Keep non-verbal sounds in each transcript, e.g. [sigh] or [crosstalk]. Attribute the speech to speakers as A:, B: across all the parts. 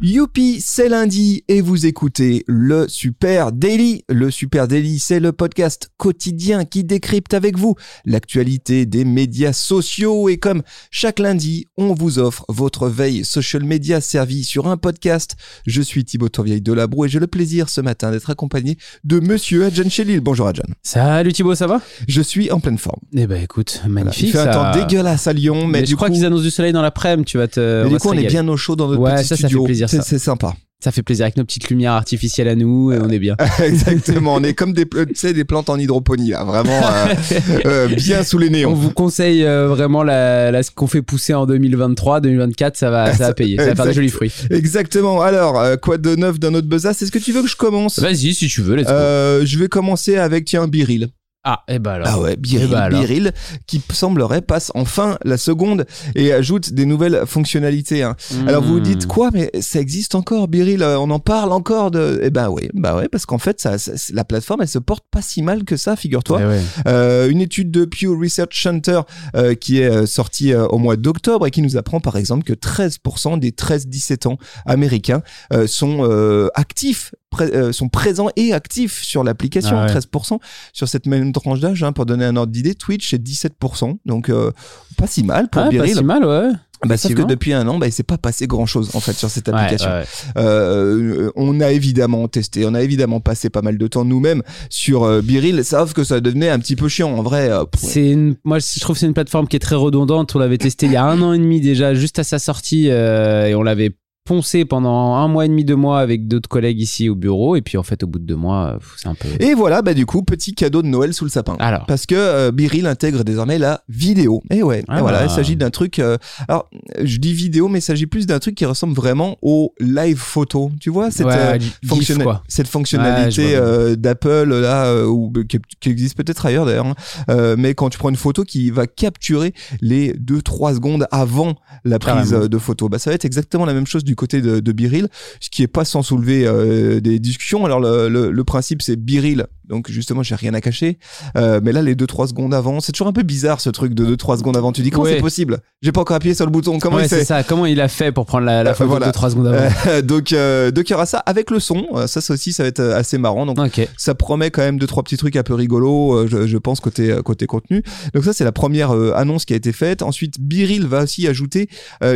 A: Youpi, c'est lundi et vous écoutez le Super Daily. Le Super Daily, c'est le podcast quotidien qui décrypte avec vous l'actualité des médias sociaux et comme chaque lundi, on vous offre votre veille social media servie sur un podcast. Je suis Thibaut Tourvieille de Labro et j'ai le plaisir ce matin d'être accompagné de monsieur Adjan Chelil. Bonjour Adjan.
B: Salut Thibaut, ça va?
A: Je suis en pleine forme.
B: Eh ben écoute, magnifique.
A: Il fait un
B: ça-
A: temps dégueulasse à Lyon, mais,
B: Mais,
A: du
B: je crois
A: coup,
B: qu'ils annoncent du soleil dans l'après-midi, tu vas te.
A: mais
B: on
A: du
B: va
A: coup, on est bien au chaud dans notre
B: Ouais,
A: petit
B: ça, ça fait
A: studio.
B: Plaisir,
A: C'est- sympa.
B: Ça fait plaisir avec nos petites lumières artificielles à nous et on est bien. [laughs]
A: Exactement, on est comme des, tu sais, des plantes en hydroponie, là, vraiment euh, [laughs] euh, bien sous les
B: On
A: néons.
B: vous conseille euh, vraiment la, la- ce qu'on fait pousser en 2023, 2024, ça va, ça va [laughs] payer, ça va faire des jolis fruits.
A: Exactement. Alors, euh, quoi de neuf dans notre besace? Est-ce que tu veux que je commence?
B: Vas-y, si tu veux, let's go.
A: Euh, Je vais commencer avec tiens Biril.
B: Ah, et bah alors.
A: Ah ouais, Biril,
B: Eh ben alors.
A: Biril, qui semblerait passe enfin la seconde et ajoute des nouvelles fonctionnalités. hein. Alors vous vous dites
B: Hmm.
A: quoi Mais ça existe encore, Biril euh, On en parle encore de Eh ben oui, bah ouais, parce qu'en fait, ça, ça- la plateforme, elle se porte pas si mal que ça, figure-toi.
B: Eh ouais.
A: Euh, une étude de Pew Research Center euh, qui est euh, sortie euh, au mois d'octobre et qui nous apprend par exemple que 13% des 13-17 ans américains euh, sont euh, actifs, pré- euh, sont présents et actifs sur l'application.
B: Ah ouais.
A: 13% sur cette même tranche d'âge, hein, pour donner un ordre d'idée, Twitch c'est 17%, donc euh, pas si mal pour
B: Ah, pas
A: Biril.
B: si mal, ouais.
A: Bah, sauf que depuis un an, bah, il s'est pas passé grand chose en fait sur cette application.
B: ouais.
A: Euh, on a évidemment testé, on a évidemment passé pas mal de temps nous-mêmes sur euh, Biril, sauf que ça devenait un petit peu chiant en vrai. euh,
B: C'est une, moi je trouve que c'est une plateforme qui est très redondante. On l'avait testé il y a un an et demi déjà, juste à sa sortie, et on l'avait poncé pendant un mois et demi, deux mois avec d'autres collègues ici au bureau. Et puis en fait, au bout de deux mois, euh, c'est un peu.
A: Et voilà, bah du coup, petit cadeau de Noël sous le sapin.
B: Alors.
A: Parce que euh, Biril intègre désormais la vidéo. Et ouais,
B: Ah.
A: et voilà, il s'agit d'un truc. euh, alors, je dis vidéo, mais il s'agit plus d'un truc qui ressemble vraiment au live photo. Tu vois cette
B: Ouais,
A: euh, fonctionna- fonctionnalité d'Apple là, ou qui, qui existe peut-être ailleurs d'ailleurs. hein. Mais quand tu prends une photo qui va capturer les 2-3 secondes avant la prise de photo, bah ça va être exactement la même chose du côté de, Biril, ce qui est pas sans soulever euh, des discussions. Alors le principe c'est Biril, donc justement j'ai rien à cacher. Euh, mais là les 2-3 secondes avant, c'est toujours un peu bizarre ce truc de 2-3 secondes avant. Tu dis comment
B: Ouais.
A: c'est possible? J'ai pas encore appuyé sur le bouton. Comment
B: Ouais,
A: il
B: c'est
A: fait?
B: ça. Comment il a fait pour prendre la, la
A: Euh,
B: photo
A: voilà.
B: de 3 secondes avant?
A: Euh, [laughs] donc, donc il y aura ça avec le son. Ça, ça aussi, ça va être assez marrant. Donc, ça promet quand même deux trois petits trucs un peu rigolos, je, je pense côté côté contenu. Donc ça, c'est la première annonce qui a été faite. Ensuite, Biril va aussi ajouter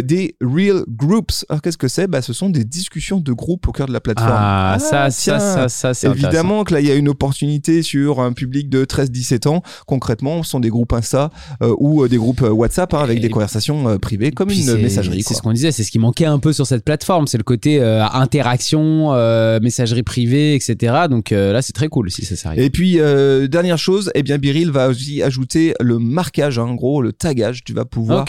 A: des real groups. Alors qu'est-ce que c'est? Bah, ce sont des discussions de groupe au cœur de la plateforme.
B: Ah, ça,
A: tiens.
B: ça, ça, ça, c'est.
A: Évidemment que là, il y a une opportunité sur un public de 13-17 ans. Concrètement, ce sont des groupes Insta euh, ou euh, des groupes euh, WhatsApp hein, avec
B: Et-
A: des conversations euh, privées comme une messagerie.
B: C'est ce qu'on disait, c'est ce qui manquait un peu sur cette plateforme, c'est le côté euh, interaction, messagerie privée, etc. Donc là, c'est très cool si ça s'arrive.
A: Et puis dernière chose, eh bien Biril va aussi ajouter le marquage, hein, en gros le tagage. Tu vas pouvoir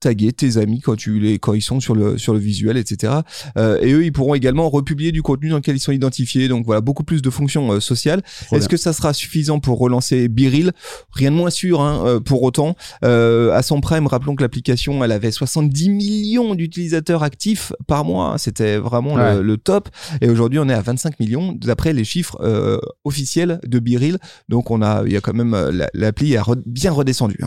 A: taguer tes amis quand tu les quand ils sont sur le sur le visuel, etc. Et eux, ils pourront également republier du contenu dans lequel ils sont identifiés. Donc voilà, beaucoup plus de fonctions euh, sociales.
B: Trop
A: Est-ce que ça sera suffisant pour relancer Biril? Rien de moins sûr. Hein, euh, pour autant, euh, à son prime, rappelons que l'application, elle avait 70 millions d'utilisateurs actifs par mois. hein. C'était vraiment
B: Ouais.
A: le, le top. Et aujourd'hui, on est à 25 millions d'après les chiffres euh, officiels de Biril. Donc on a, il y a quand même euh, la- l'appli a re- bien redescendu.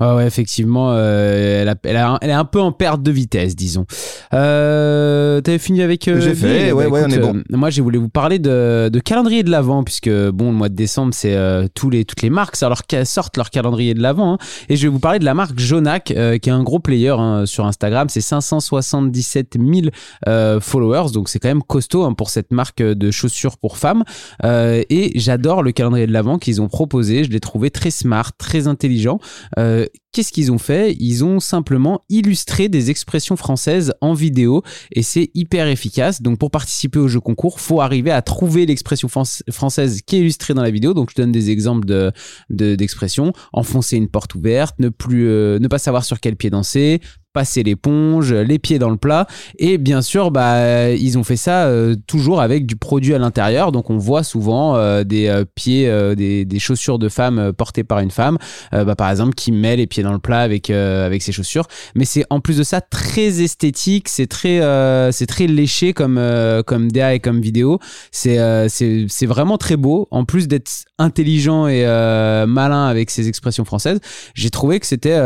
B: Ouais, ouais, effectivement, euh, elle, a- elle, a- elle est un peu en perte de vitesse, disons. Euh, T'avais fini avec. euh,
A: J'ai fait, ouais, ouais, on est bon.
B: euh, moi, j'ai voulu vous parler de, de calendrier de l'avant, puisque bon, le mois de décembre, c'est tous les toutes les marques leur sortent leur calendrier de l'avant. hein. et je vais vous parler de la marque Jonac, qui est un gros player hein, sur Instagram. C'est 577 000 euh, followers, donc c'est quand même costaud hein, pour cette marque de chaussures pour femmes. Et j'adore le calendrier de l'avant qu'ils ont proposé. Je l'ai trouvé très smart, très intelligent. Euh, Qu'est-ce qu'ils ont fait? Ils ont simplement illustré des expressions françaises en vidéo et c'est hyper efficace. Donc pour participer au jeu concours, faut arriver à trouver l'expression fran- française qui est illustrée dans la vidéo. Donc je donne des exemples de de- d'expressions. Enfoncer une porte ouverte, euh, ne pas savoir sur quel pied danser, passer l'éponge, les pieds dans le plat. Et bien sûr, bah, ils ont fait ça euh, toujours avec du produit à l'intérieur. Donc, on voit souvent euh, des euh, pieds, des, des chaussures de femme portées par une femme, bah, par exemple, qui met les pieds dans le plat avec, avec ses chaussures. Mais c'est en plus de ça très esthétique, c'est très, c'est très léché comme, comme DA et comme vidéo. C'est c'est vraiment très beau. En plus d'être intelligent et malin avec ses expressions françaises, j'ai trouvé que c'était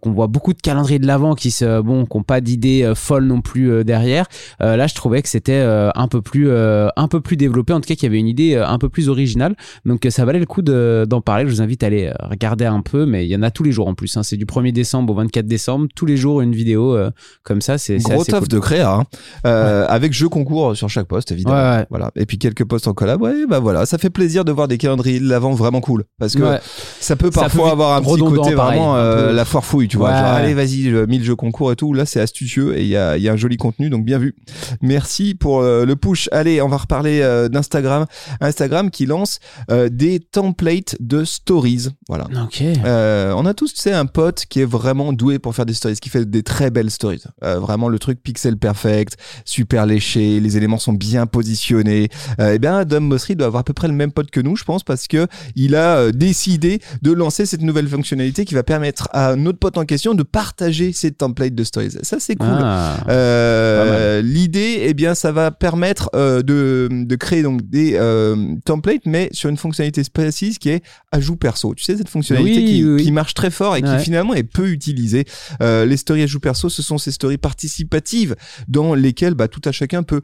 B: qu'on voit beaucoup de calendriers de l'avant qui se bon qui ont pas d'idées euh, folles non plus euh, derrière Euh, là je trouvais que c'était euh, un peu plus euh, un peu plus développé en tout cas qu'il y avait une idée euh, un peu plus originale donc euh, ça valait le coup de- d'en parler je vous invite à aller euh, regarder un peu mais il y en a tous les jours en plus hein. c'est du 1er décembre au 24 décembre tous les jours une vidéo euh, comme ça c'est
A: Gros taf
B: cool.
A: de créa, hein. Euh, avec jeu concours sur chaque poste, évidemment.
B: Ouais, ouais.
A: Voilà. Et puis quelques posts en collab. Ouais, bah voilà, ça fait plaisir de voir des calendriers de l'avant vraiment cool. Parce que
B: Ouais.
A: ça peut
B: Ça
A: parfois
B: peut
A: avoir un petit côté vraiment euh, la foire fouille, tu vois.
B: Ouais.
A: Genre, allez, vas-y, je mis le jeu concours et tout. Là, c'est astucieux et il y a, il y a un joli contenu, donc bien vu. Merci pour euh, le push. Allez, on va reparler euh, d'Instagram. Instagram qui lance euh, des templates de stories. Voilà.
B: ok
A: Euh, on a tous, tu sais, un pote qui est vraiment doué pour faire des stories, qui fait des très belles stories. Vraiment le truc pixel perfect, super léché, les éléments sont bien positionnés. Et bien, Dom Mosseri doit avoir à peu près le même pote que nous, je pense, parce que il a décidé de lancer cette nouvelle fonctionnalité qui va permettre à notre pote en question de partager ses templates de stories. Ça, c'est cool.
B: Ah.
A: Euh, L'idée, eh bien, ça va permettre euh, de, de créer donc des euh, templates, mais sur une fonctionnalité précise qui est ajout perso. Tu sais cette fonctionnalité
B: Oui,
A: qui,
B: oui, oui.
A: qui marche très fort et
B: Ouais.
A: qui finalement est peu utilisée. Les stories ajout perso, ce sont ces stories participatives dans lesquelles bah, tout à chacun peut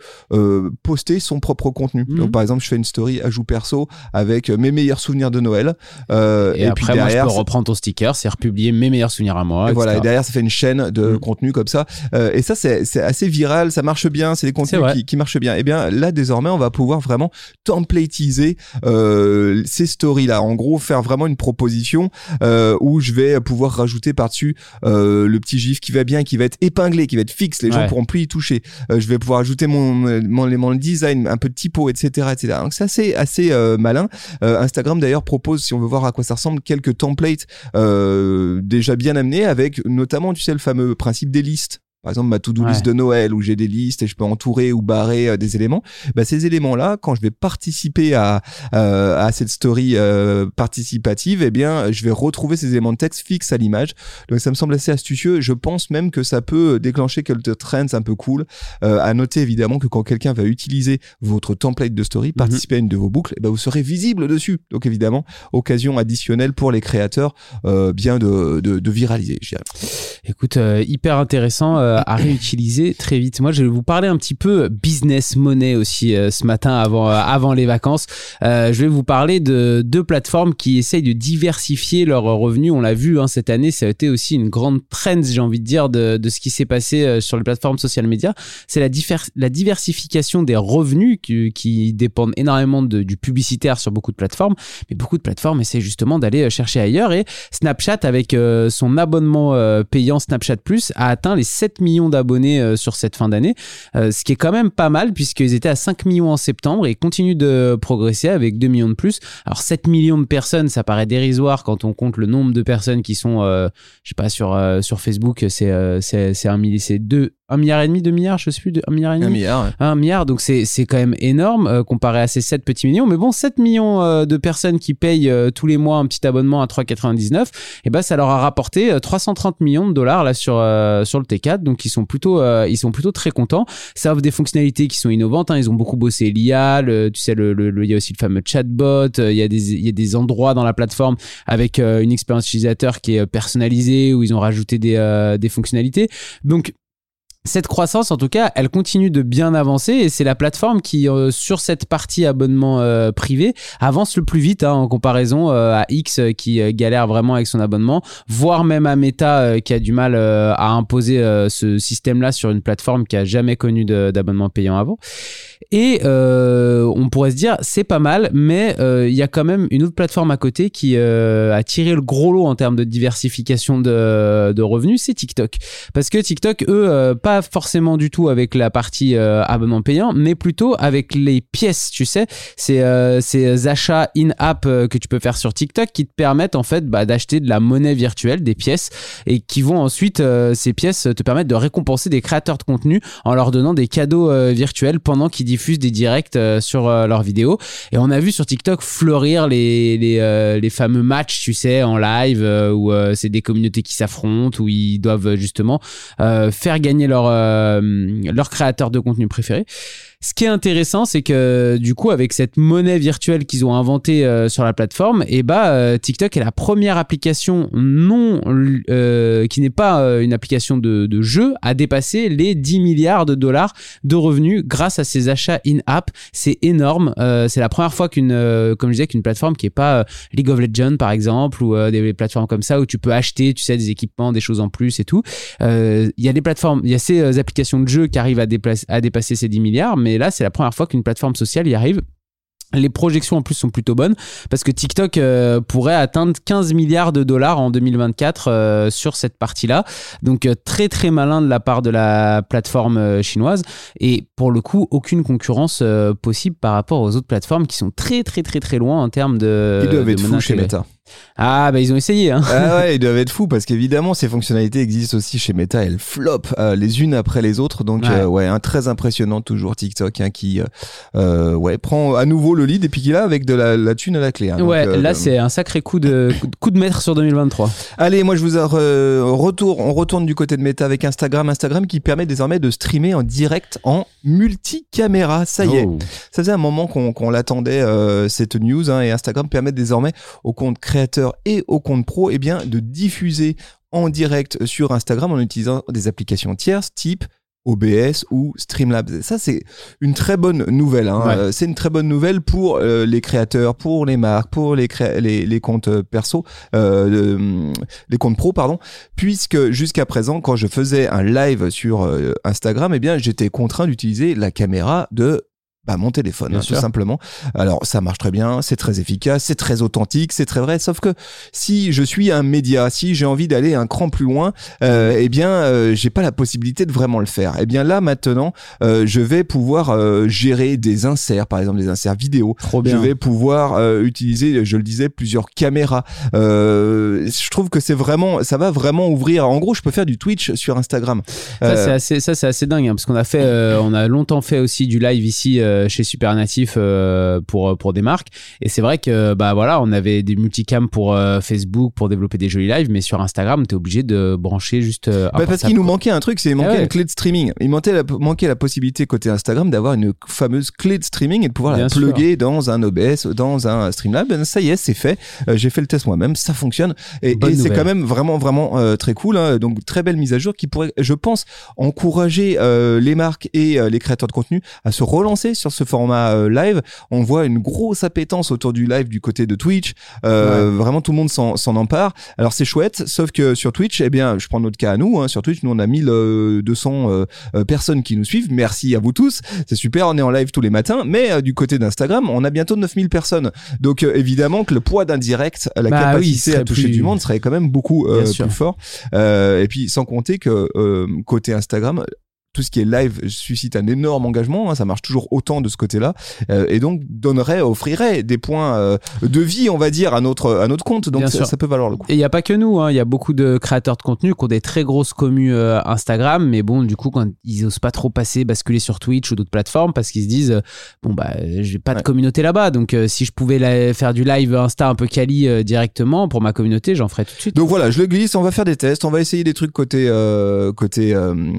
A: poster son propre contenu.
B: Mhm.
A: Donc, par exemple, je fais une story ajout perso avec mes meilleurs souvenirs de Noël. Euh,
B: et, après
A: puis derrière,
B: moi je peux reprendre ton sticker c'est republier mes meilleurs souvenirs à moi
A: et voilà, et
B: etc.
A: derrière, ça fait une chaîne de
B: Mm.
A: contenu comme ça. Euh, et ça, c'est assez viral, ça marche bien, c'est des contenus qui, qui marchent bien. Et bien là, désormais, on va pouvoir vraiment templatiser euh, ces stories-là. En gros, faire vraiment une proposition euh, où je vais pouvoir rajouter par-dessus le petit gif qui va bien, qui va être épinglé, qui va être fixe. Les gens
B: Ouais.
A: pourront plus y toucher. Je vais pouvoir ajouter mon, mon, mon design, un peu de typo, etc. etc. Donc, c'est assez, assez malin. Instagram, d'ailleurs, propose, si on veut voir à quoi ça ressemble, quelques templates déjà bien amenés avec notamment, tu sais, le fameux principe des listes. Par exemple, ma to-do
B: Ouais.
A: list de Noël où j'ai des listes et je peux entourer ou barrer euh, des éléments. Bah, ces éléments-là, quand je vais participer à, euh, à cette story euh, participative, eh bien, je vais retrouver ces éléments de texte fixes à l'image. Donc, ça me semble assez astucieux. Je pense même que ça peut déclencher quelques trends un peu cool. Euh, à noter évidemment que quand quelqu'un va utiliser votre template de story, participer à une de vos boucles, eh ben, vous serez visible dessus. Donc, évidemment, occasion additionnelle pour les créateurs, euh, bien de, de, de viraliser, je dirais.
B: Écoute, euh, hyper intéressant euh, à réutiliser très vite. Moi, je vais vous parler un petit peu business money aussi euh, ce matin avant, euh, avant les vacances. Je vais vous parler de deux plateformes qui essayent de diversifier leurs revenus. On l'a vu hein, cette année, ça a été aussi une grande trend, j'ai envie de dire, de, de ce qui s'est passé sur les plateformes social media. C'est la, la diversification des revenus qui, qui dépendent énormément du publicitaire sur beaucoup de plateformes. Mais beaucoup de plateformes essaient justement d'aller chercher ailleurs. Et Snapchat, avec son abonnement payant Snapchat Plus, a atteint les 7 millions d'abonnés euh, sur cette fin d'année, Euh, ce qui est quand même pas mal puisqu'ils étaient à 5 millions en septembre et continuent de progresser avec 2 millions de plus. Alors 7 millions de personnes, ça paraît dérisoire quand on compte le nombre de personnes qui sont, euh, je sais pas, sur, sur Facebook, c'est c'est c'est un milli- c'est deux un milliard et demi, deux milliards, je sais plus, de- milliard et
A: Un
B: demi.
A: milliard. ouais.
B: Un milliard, donc c'est c'est quand même énorme euh, comparé à ces 7 petits millions. Mais bon, 7 millions euh, de personnes qui payent euh, tous les mois un petit abonnement à 3,99, et ben ça leur a rapporté euh, 330 millions de dollars là sur euh, sur le T4. Donc ils sont plutôt euh, ils sont plutôt très contents. Ça offre des fonctionnalités qui sont innovantes. hein. Ils ont beaucoup bossé l'IA, le- tu sais, le, le- le- il y a aussi le fameux chatbot. euh, Il y a des il y a des endroits dans la plateforme avec euh, une expérience utilisateur qui est euh, personnalisée où ils ont rajouté des euh, des fonctionnalités. Donc cette croissance, en tout cas, elle continue de bien avancer et c'est la plateforme qui, euh, sur cette partie abonnement euh, privé, avance le plus vite hein, en comparaison euh, à X qui galère vraiment avec son abonnement, voire même à Meta qui a du mal à imposer ce système-là sur une plateforme qui a jamais connu d'abonnement payant avant. Et on pourrait se dire c'est pas mal, mais il y a quand même une autre plateforme à côté qui a tiré le gros lot en termes de diversification de, revenus, c'est TikTok. Parce que TikTok, eux, euh, forcément du tout avec la partie euh, abonnement payant, mais plutôt avec les pièces, tu sais, c'est euh, ces achats in-app euh, que tu peux faire sur TikTok qui te permettent en fait bah, d'acheter de la monnaie virtuelle, des pièces, et qui vont ensuite, ces pièces te permettent de récompenser des créateurs de contenu en leur donnant des cadeaux virtuels pendant qu'ils diffusent des directs sur leurs vidéos. Et on a vu sur TikTok fleurir les, les, les fameux matchs, tu sais, en live, où c'est des communautés qui s'affrontent, où ils doivent justement faire gagner leur, euh, leur créateur de contenu préféré. Ce qui est intéressant, c'est que du coup, avec cette monnaie virtuelle qu'ils ont inventée euh, sur la plateforme, et bah euh, TikTok est la première application non euh, qui n'est pas euh, une application de, jeu à dépasser les 10 milliards de dollars de revenus grâce à ses achats in-app. C'est énorme. C'est la première fois qu'une, comme je disais, qu'une plateforme qui est pas League of Legends par exemple ou des plateformes comme ça où tu peux acheter, tu sais, des équipements, des choses en plus et tout. Il y a des plateformes, il y a ces applications de jeux qui arrivent à dépasser ces 10 milliards, mais là c'est la première fois qu'une plateforme sociale y arrive. Les projections en plus sont plutôt bonnes parce que TikTok euh, pourrait atteindre 15 milliards de dollars en 2024 euh, sur cette partie-là. Donc euh, très très malin de la part de la plateforme chinoise et pour le coup aucune concurrence possible par rapport aux autres plateformes qui sont très très très très loin en termes de.
A: Ils doivent
B: de
A: être fous chez. Meta.
B: Ah bah ils ont essayé hein.
A: ah ouais, [laughs] ils doivent être fous parce qu'évidemment ces fonctionnalités existent aussi chez Meta, elles flopent euh, les unes après les autres. Donc
B: Ouais.
A: euh, ouais, très impressionnant toujours TikTok hein, qui euh, euh, ouais prend à nouveau le lead et puis qui là avec de la, la thune à la clé. hein. Donc,
B: ouais, là c'est un sacré coup de coup de- maître sur 2023.
A: Allez, moi je vous re- retour, on retourne du côté de Meta avec Instagram, Instagram qui permet désormais de streamer en direct en multicaméra. Ça y est,
B: Oh.
A: ça faisait un moment qu'on qu'on l'attendait cette news et Instagram permet désormais aux comptes créateurs et aux comptes pro eh bien de diffuser en direct sur Instagram en utilisant des applications tierces type OBS ou Streamlabs. Ça, c'est une très bonne nouvelle. hein.
B: Ouais.
A: C'est une très bonne nouvelle pour euh, les créateurs, pour les marques, pour les, les, les comptes euh, perso, euh, le- les comptes pro, pardon, puisque jusqu'à présent, quand je faisais un live sur euh, Instagram, eh bien, j'étais contraint d'utiliser la caméra de bah, mon téléphone, hein, tout simplement. Alors, ça marche très bien, c'est très efficace, c'est très authentique, c'est très vrai. Sauf que si je suis un média, si j'ai envie d'aller un cran plus loin, euh, eh bien, euh, j'ai pas la possibilité de vraiment le faire. Eh bien, là, maintenant, euh, je vais pouvoir euh, gérer des inserts, par exemple des inserts vidéo.
B: Trop
A: Je
B: bien.
A: vais pouvoir euh, utiliser, je le disais, plusieurs caméras. Euh, je trouve que c'est vraiment, ça va vraiment ouvrir. En gros, je peux faire du Twitch sur Instagram.
B: Ça c'est assez, assez dingue hein, parce qu'on a fait, euh, on a longtemps fait aussi du live ici euh, chez Supernatif euh, pour pour des marques et c'est vrai que bah voilà on avait des multicams pour euh, Facebook pour développer des jolis lives mais sur Instagram t'es obligé de brancher juste euh, un
A: Bah, parce qu'il nous manquait un truc, c'est il manquait
B: Ah ouais.
A: une clé de streaming. Il manquait la, manquait la possibilité côté Instagram d'avoir une fameuse clé de streaming et de pouvoir la
B: sûr.
A: plugger dans un OBS, dans un Streamlab. Ben, ça y est, c'est fait. Euh, J'ai fait le test moi-même, ça fonctionne et, c'est quand même vraiment vraiment euh, très cool. hein. Donc très belle mise à jour qui pourrait, je pense, encourager euh, les marques et euh, les créateurs de contenu à se relancer sur ce format euh, live. On voit une grosse appétence autour du live du côté de Twitch. Euh, Vraiment tout le monde s'en s'en empare. Alors c'est chouette, sauf que sur Twitch, eh bien, je prends notre cas à nous. Hein, sur Twitch, nous on a 1200 euh, euh, personnes qui nous suivent. Merci à vous tous. C'est super, on est en live tous les matins. Mais euh, du côté d'Instagram, on a bientôt 9000 personnes. Donc euh, évidemment que le poids d'un direct, la
B: Bah
A: capacité à toucher
B: plus-
A: du monde serait quand même beaucoup euh, plus fort. Euh, et puis sans compter que euh, côté Instagram, tout ce qui est live suscite un énorme engagement. hein, ça marche toujours autant de ce côté-là, euh, et donc donnerait, offrirait des points euh, de vie, on va dire, à notre à notre compte. Donc ça, ça peut valoir le coup.
B: Et il n'y a pas que nous, hein. il y a beaucoup de créateurs de contenu qui ont des très grosses communes euh, Instagram, mais bon, du coup, quand ils osent pas trop passer, basculer sur Twitch ou d'autres plateformes parce qu'ils se disent, bon, bah, j'ai pas de communauté là-bas, donc si je pouvais la- faire du live Insta un peu quali directement pour ma communauté, j'en ferais tout de suite.
A: Donc voilà, je le glisse, on va faire des tests, on va essayer des trucs côté côté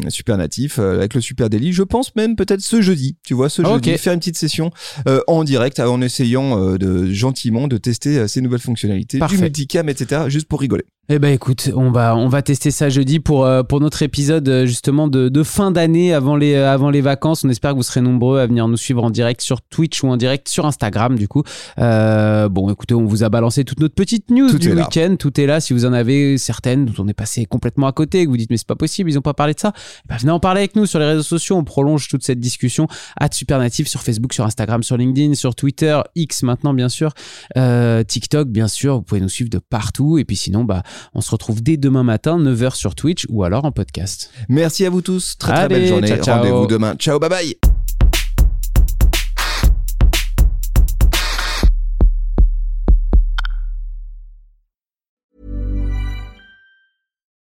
A: super natif avec le super délit. Je pense même peut-être ce jeudi, tu vois, ce
B: Ah,
A: jeudi, faire une petite session euh, en direct en essayant euh, de gentiment de tester euh, ces nouvelles fonctionnalités,
B: Parfait.
A: du multicam, etc. Juste pour rigoler.
B: Eh ben écoute, on va on va tester ça jeudi pour euh, pour notre épisode euh, justement de, de fin d'année avant les euh, avant les vacances. On espère que vous serez nombreux à venir nous suivre en direct sur Twitch ou en direct sur Instagram du coup. Euh, bon écoutez, on vous a balancé toute notre petite news
A: Tout
B: du week-end. Tout est là. Si vous en avez certaines dont on est passé complètement à côté, que vous dites mais c'est pas possible, ils ont pas parlé de ça. eh ben, venez en parler avec nous sur les réseaux sociaux. On prolonge toute cette discussion à Supernatif sur Facebook, sur Instagram, sur LinkedIn, sur Twitter, X maintenant bien sûr, euh, TikTok bien sûr. Vous pouvez nous suivre de partout. Et puis sinon bah on se retrouve dès demain matin 9h sur Twitch ou alors en podcast.
A: Merci à vous tous, très très
B: Allez,
A: belle journée. Rendez-vous demain. Ciao, bye bye.